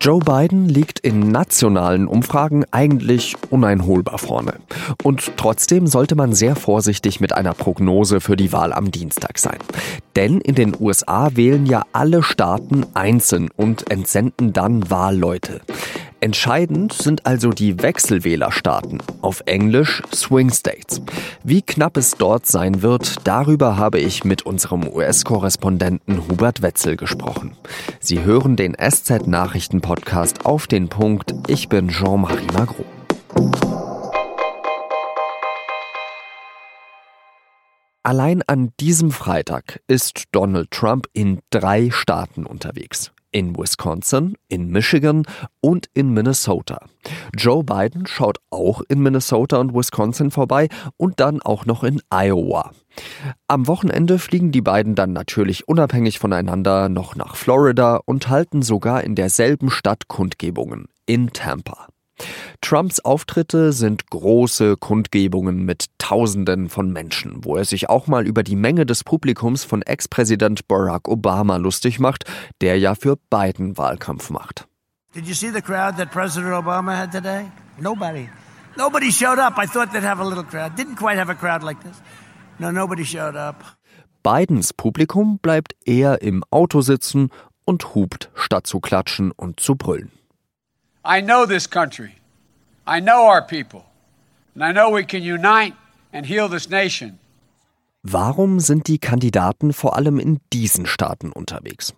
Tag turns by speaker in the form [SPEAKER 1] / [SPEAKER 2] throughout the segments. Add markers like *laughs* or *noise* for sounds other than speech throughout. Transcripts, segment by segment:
[SPEAKER 1] Joe Biden liegt in nationalen Umfragen eigentlich uneinholbar vorne. Und trotzdem sollte man sehr vorsichtig mit einer Prognose für die Wahl am Dienstag sein. Denn in den USA wählen ja alle Staaten einzeln und entsenden dann Wahlleute. Entscheidend sind also die Wechselwählerstaaten, auf Englisch Swing States. Wie knapp es dort sein wird, darüber habe ich mit unserem US-Korrespondenten Hubert Wetzel gesprochen. Sie hören den SZ-Nachrichten-Podcast auf den Punkt. Ich bin Jean-Marie Magro. Allein an diesem Freitag ist Donald Trump in drei Staaten unterwegs in Wisconsin, in Michigan und in Minnesota. Joe Biden schaut auch in Minnesota und Wisconsin vorbei und dann auch noch in Iowa. Am Wochenende fliegen die beiden dann natürlich unabhängig voneinander noch nach Florida und halten sogar in derselben Stadt Kundgebungen in Tampa. Trumps Auftritte sind große Kundgebungen mit Tausenden von Menschen, wo er sich auch mal über die Menge des Publikums von Ex-Präsident Barack Obama lustig macht, der ja für Biden Wahlkampf macht. Did you see the crowd that President Obama had today? Nobody. Nobody showed up. I thought they'd have a little crowd. Didn't quite have a crowd like this. No, nobody showed up. Bidens Publikum bleibt eher im Auto sitzen und hupt, statt zu klatschen und zu brüllen. I know this country. I know our people. And I know we can unite and heal this nation. Warum sind die Kandidaten vor allem in diesen Staaten unterwegs?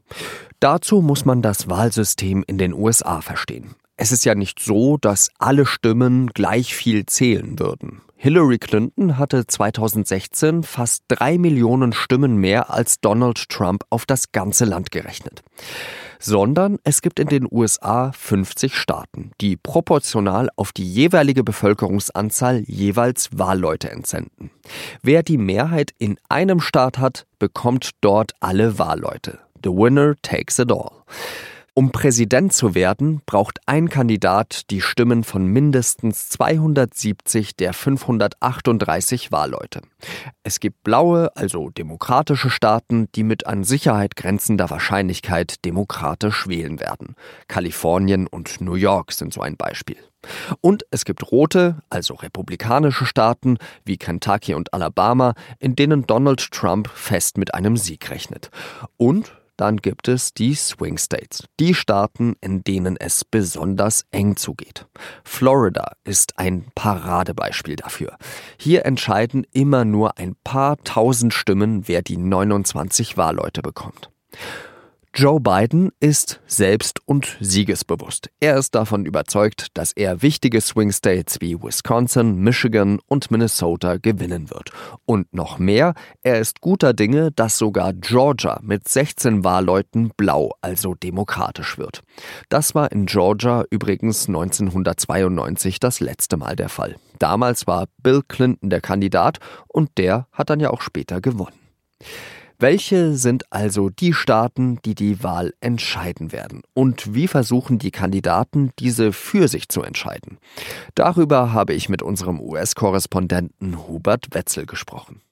[SPEAKER 1] Dazu muss man das Wahlsystem in den USA verstehen. Es ist ja nicht so, dass alle Stimmen gleich viel zählen würden. Hillary Clinton hatte 2016 fast drei Millionen Stimmen mehr als Donald Trump auf das ganze Land gerechnet sondern es gibt in den USA 50 Staaten, die proportional auf die jeweilige Bevölkerungsanzahl jeweils Wahlleute entsenden. Wer die Mehrheit in einem Staat hat, bekommt dort alle Wahlleute. The winner takes it all. Um Präsident zu werden, braucht ein Kandidat die Stimmen von mindestens 270 der 538 Wahlleute. Es gibt blaue, also demokratische Staaten, die mit an Sicherheit grenzender Wahrscheinlichkeit demokratisch wählen werden. Kalifornien und New York sind so ein Beispiel. Und es gibt rote, also republikanische Staaten wie Kentucky und Alabama, in denen Donald Trump fest mit einem Sieg rechnet. Und dann gibt es die Swing States, die Staaten, in denen es besonders eng zugeht. Florida ist ein Paradebeispiel dafür. Hier entscheiden immer nur ein paar tausend Stimmen, wer die 29 Wahlleute bekommt. Joe Biden ist selbst und siegesbewusst. Er ist davon überzeugt, dass er wichtige Swing States wie Wisconsin, Michigan und Minnesota gewinnen wird. Und noch mehr, er ist guter Dinge, dass sogar Georgia mit 16 Wahlleuten blau, also demokratisch wird. Das war in Georgia übrigens 1992 das letzte Mal der Fall. Damals war Bill Clinton der Kandidat und der hat dann ja auch später gewonnen. Welche sind also die Staaten, die die Wahl entscheiden werden? Und wie versuchen die Kandidaten, diese für sich zu entscheiden? Darüber habe ich mit unserem US-Korrespondenten Hubert Wetzel gesprochen.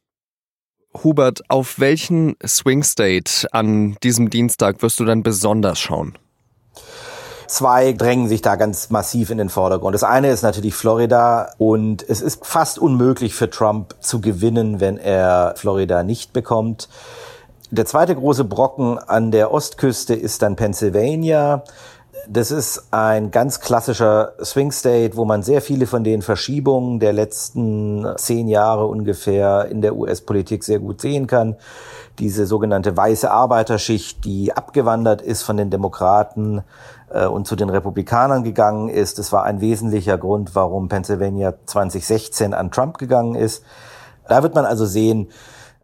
[SPEAKER 1] Hubert, auf welchen Swing State an diesem Dienstag wirst du dann besonders schauen?
[SPEAKER 2] Zwei drängen sich da ganz massiv in den Vordergrund. Das eine ist natürlich Florida und es ist fast unmöglich für Trump zu gewinnen, wenn er Florida nicht bekommt. Der zweite große Brocken an der Ostküste ist dann Pennsylvania. Das ist ein ganz klassischer Swing State, wo man sehr viele von den Verschiebungen der letzten zehn Jahre ungefähr in der US-Politik sehr gut sehen kann. Diese sogenannte weiße Arbeiterschicht, die abgewandert ist von den Demokraten und zu den Republikanern gegangen ist. Das war ein wesentlicher Grund, warum Pennsylvania 2016 an Trump gegangen ist. Da wird man also sehen,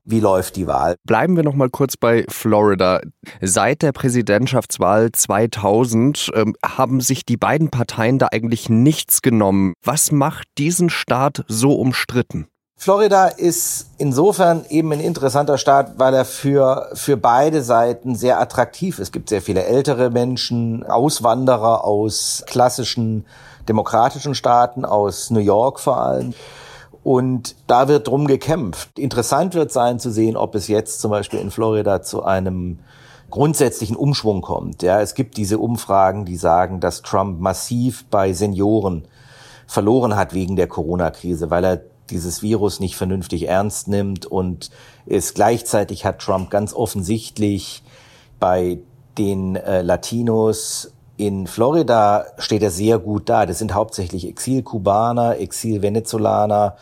[SPEAKER 2] wie läuft die Wahl?
[SPEAKER 1] Bleiben wir noch mal kurz bei Florida. Seit der Präsidentschaftswahl 2000 ähm, haben sich die beiden Parteien da eigentlich nichts genommen. Was macht diesen Staat so umstritten?
[SPEAKER 2] Florida ist insofern eben ein interessanter Staat, weil er für, für beide Seiten sehr attraktiv ist. Es gibt sehr viele ältere Menschen, Auswanderer aus klassischen demokratischen Staaten, aus New York vor allem. Und da wird drum gekämpft. Interessant wird sein zu sehen, ob es jetzt zum Beispiel in Florida zu einem grundsätzlichen Umschwung kommt. Ja, es gibt diese Umfragen, die sagen, dass Trump massiv bei Senioren verloren hat wegen der Corona-Krise, weil er dieses Virus nicht vernünftig ernst nimmt und es gleichzeitig hat Trump ganz offensichtlich bei den äh, Latinos in Florida steht er sehr gut da. Das sind hauptsächlich Exil-Kubaner, Exil-Venezolaner.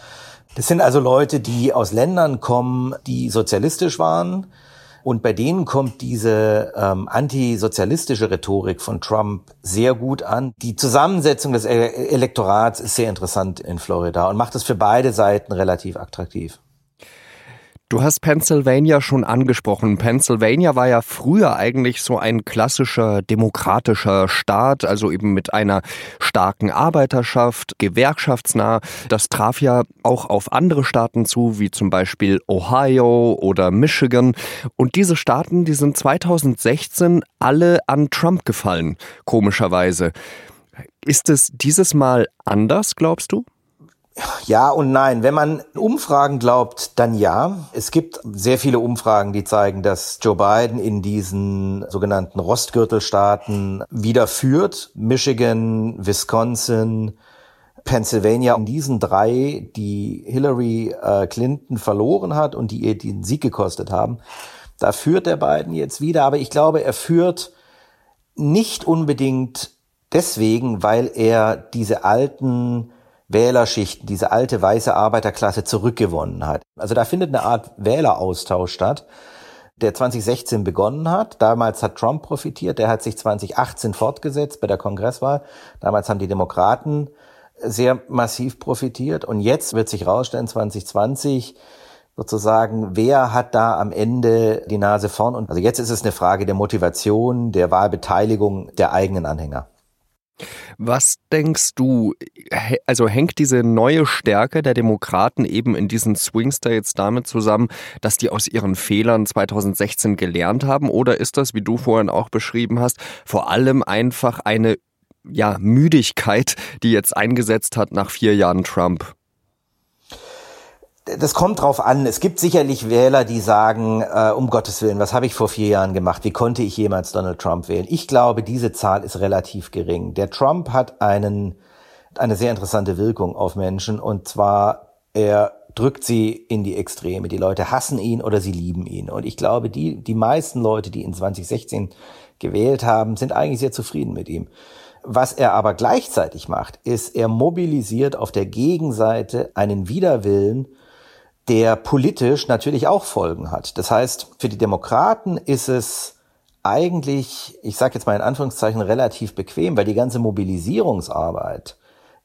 [SPEAKER 2] Das sind also Leute, die aus Ländern kommen, die sozialistisch waren, und bei denen kommt diese ähm, antisozialistische Rhetorik von Trump sehr gut an. Die Zusammensetzung des Elektorats ist sehr interessant in Florida und macht es für beide Seiten relativ attraktiv.
[SPEAKER 1] Du hast Pennsylvania schon angesprochen. Pennsylvania war ja früher eigentlich so ein klassischer demokratischer Staat, also eben mit einer starken Arbeiterschaft, gewerkschaftsnah. Das traf ja auch auf andere Staaten zu, wie zum Beispiel Ohio oder Michigan. Und diese Staaten, die sind 2016 alle an Trump gefallen, komischerweise. Ist es dieses Mal anders, glaubst du?
[SPEAKER 2] Ja und nein. Wenn man Umfragen glaubt, dann ja. Es gibt sehr viele Umfragen, die zeigen, dass Joe Biden in diesen sogenannten Rostgürtelstaaten wieder führt. Michigan, Wisconsin, Pennsylvania, in diesen drei, die Hillary äh, Clinton verloren hat und die ihr den Sieg gekostet haben, da führt der Biden jetzt wieder. Aber ich glaube, er führt nicht unbedingt deswegen, weil er diese alten Wählerschichten, diese alte weiße Arbeiterklasse zurückgewonnen hat. Also da findet eine Art Wähleraustausch statt, der 2016 begonnen hat. Damals hat Trump profitiert, der hat sich 2018 fortgesetzt bei der Kongresswahl. Damals haben die Demokraten sehr massiv profitiert und jetzt wird sich rausstellen, 2020 sozusagen, wer hat da am Ende die Nase vorn? Und also jetzt ist es eine Frage der Motivation, der Wahlbeteiligung der eigenen Anhänger.
[SPEAKER 1] Was denkst du, also hängt diese neue Stärke der Demokraten eben in diesen Swing States damit zusammen, dass die aus ihren Fehlern 2016 gelernt haben? Oder ist das, wie du vorhin auch beschrieben hast, vor allem einfach eine ja, Müdigkeit, die jetzt eingesetzt hat nach vier Jahren Trump?
[SPEAKER 2] Das kommt drauf an. Es gibt sicherlich Wähler, die sagen, äh, um Gottes Willen, was habe ich vor vier Jahren gemacht? Wie konnte ich jemals Donald Trump wählen? Ich glaube, diese Zahl ist relativ gering. Der Trump hat einen, eine sehr interessante Wirkung auf Menschen und zwar, er drückt sie in die Extreme. Die Leute hassen ihn oder sie lieben ihn. Und ich glaube, die, die meisten Leute, die in 2016 gewählt haben, sind eigentlich sehr zufrieden mit ihm. Was er aber gleichzeitig macht, ist, er mobilisiert auf der Gegenseite einen Widerwillen, der politisch natürlich auch Folgen hat. Das heißt, für die Demokraten ist es eigentlich, ich sage jetzt mal in Anführungszeichen, relativ bequem, weil die ganze Mobilisierungsarbeit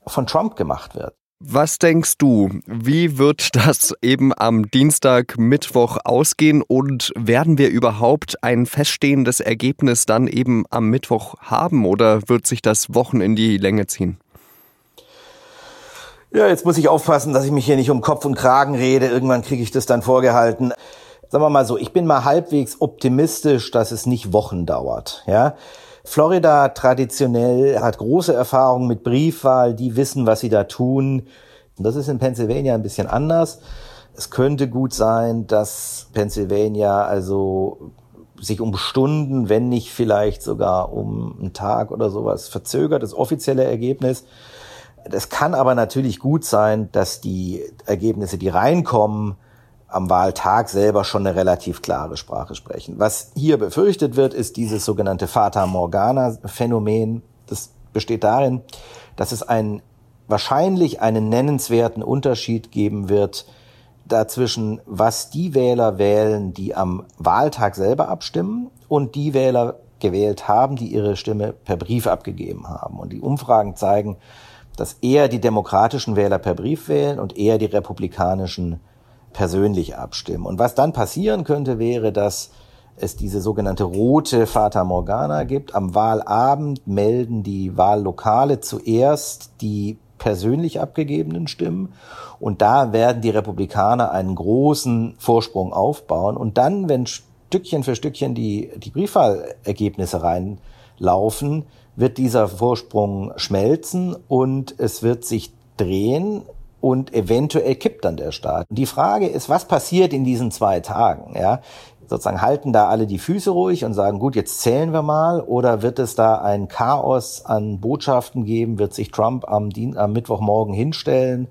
[SPEAKER 2] von Trump gemacht wird.
[SPEAKER 1] Was denkst du, wie wird das eben am Dienstag, Mittwoch ausgehen und werden wir überhaupt ein feststehendes Ergebnis dann eben am Mittwoch haben oder wird sich das Wochen in die Länge ziehen?
[SPEAKER 2] Ja, jetzt muss ich aufpassen, dass ich mich hier nicht um Kopf und Kragen rede. Irgendwann kriege ich das dann vorgehalten. Sagen wir mal so, ich bin mal halbwegs optimistisch, dass es nicht Wochen dauert. Ja, Florida traditionell hat große Erfahrungen mit Briefwahl. Die wissen, was sie da tun. Und das ist in Pennsylvania ein bisschen anders. Es könnte gut sein, dass Pennsylvania also sich um Stunden, wenn nicht vielleicht sogar um einen Tag oder sowas verzögert, das offizielle Ergebnis. Es kann aber natürlich gut sein, dass die Ergebnisse, die reinkommen, am Wahltag selber schon eine relativ klare Sprache sprechen. Was hier befürchtet wird, ist dieses sogenannte Fata Morgana Phänomen. Das besteht darin, dass es einen, wahrscheinlich einen nennenswerten Unterschied geben wird dazwischen, was die Wähler wählen, die am Wahltag selber abstimmen und die Wähler gewählt haben, die ihre Stimme per Brief abgegeben haben. Und die Umfragen zeigen, dass eher die demokratischen Wähler per Brief wählen und eher die republikanischen persönlich abstimmen. Und was dann passieren könnte, wäre, dass es diese sogenannte rote Fata Morgana gibt. Am Wahlabend melden die Wahllokale zuerst die persönlich abgegebenen Stimmen und da werden die Republikaner einen großen Vorsprung aufbauen und dann, wenn Stückchen für Stückchen die, die Briefwahlergebnisse reinlaufen, wird dieser Vorsprung schmelzen und es wird sich drehen und eventuell kippt dann der Staat. Die Frage ist, was passiert in diesen zwei Tagen? Ja? Sozusagen halten da alle die Füße ruhig und sagen, gut, jetzt zählen wir mal, oder wird es da ein Chaos an Botschaften geben? Wird sich Trump am, Dien am Mittwochmorgen hinstellen,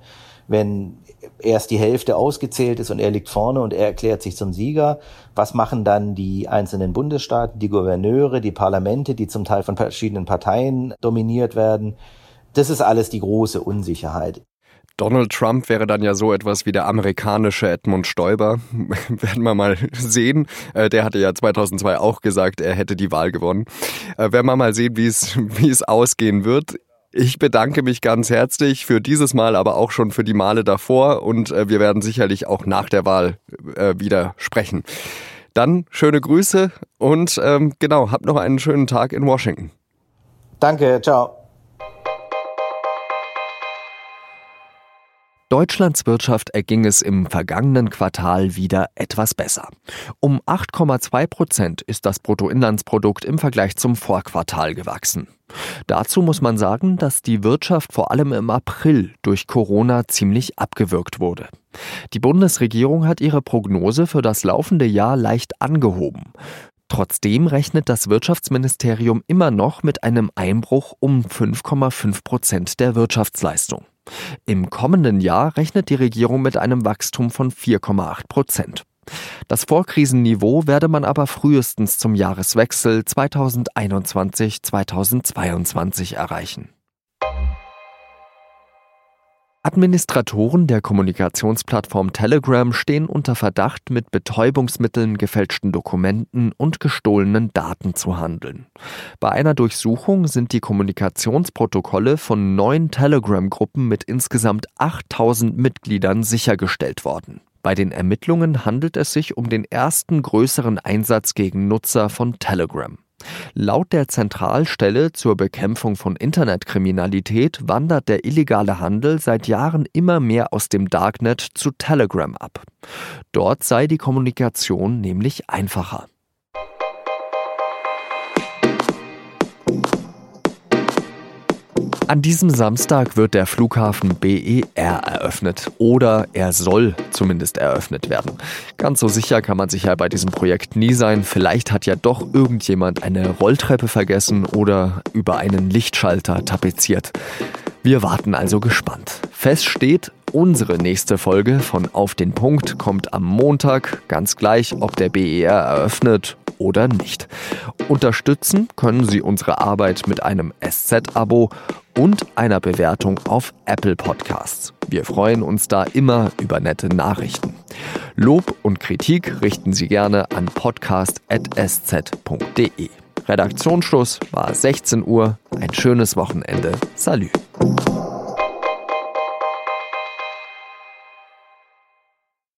[SPEAKER 2] wenn erst die Hälfte ausgezählt ist und er liegt vorne und er erklärt sich zum Sieger. Was machen dann die einzelnen Bundesstaaten, die Gouverneure, die Parlamente, die zum Teil von verschiedenen Parteien dominiert werden? Das ist alles die große Unsicherheit.
[SPEAKER 1] Donald Trump wäre dann ja so etwas wie der amerikanische Edmund Stoiber. *laughs* Werden wir mal sehen. Äh, der hatte ja 2002 auch gesagt, er hätte die Wahl gewonnen. Äh, werden wir mal sehen, wie es, wie es ausgehen wird. Ich bedanke mich ganz herzlich für dieses Mal, aber auch schon für die Male davor und äh, wir werden sicherlich auch nach der Wahl äh, wieder sprechen. Dann schöne Grüße und ähm, genau, habt noch einen schönen Tag in Washington.
[SPEAKER 2] Danke, ciao.
[SPEAKER 1] Deutschlands Wirtschaft erging es im vergangenen Quartal wieder etwas besser. Um 8,2 Prozent ist das Bruttoinlandsprodukt im Vergleich zum Vorquartal gewachsen. Dazu muss man sagen, dass die Wirtschaft vor allem im April durch Corona ziemlich abgewürgt wurde. Die Bundesregierung hat ihre Prognose für das laufende Jahr leicht angehoben. Trotzdem rechnet das Wirtschaftsministerium immer noch mit einem Einbruch um 5,5 Prozent der Wirtschaftsleistung. Im kommenden Jahr rechnet die Regierung mit einem Wachstum von 4,8 Prozent. Das Vorkrisenniveau werde man aber frühestens zum Jahreswechsel 2021-2022 erreichen. Administratoren der Kommunikationsplattform Telegram stehen unter Verdacht, mit Betäubungsmitteln, gefälschten Dokumenten und gestohlenen Daten zu handeln. Bei einer Durchsuchung sind die Kommunikationsprotokolle von neun Telegram-Gruppen mit insgesamt 8000 Mitgliedern sichergestellt worden. Bei den Ermittlungen handelt es sich um den ersten größeren Einsatz gegen Nutzer von Telegram. Laut der Zentralstelle zur Bekämpfung von Internetkriminalität wandert der illegale Handel seit Jahren immer mehr aus dem Darknet zu Telegram ab. Dort sei die Kommunikation nämlich einfacher. An diesem Samstag wird der Flughafen BER eröffnet oder er soll zumindest eröffnet werden. Ganz so sicher kann man sich ja bei diesem Projekt nie sein. Vielleicht hat ja doch irgendjemand eine Rolltreppe vergessen oder über einen Lichtschalter tapeziert. Wir warten also gespannt. Fest steht, unsere nächste Folge von Auf den Punkt kommt am Montag, ganz gleich, ob der BER eröffnet oder nicht. Unterstützen können Sie unsere Arbeit mit einem SZ-Abo und einer Bewertung auf Apple Podcasts. Wir freuen uns da immer über nette Nachrichten. Lob und Kritik richten Sie gerne an podcast.sz.de. Redaktionsschluss war 16 Uhr. Ein schönes Wochenende. Salü.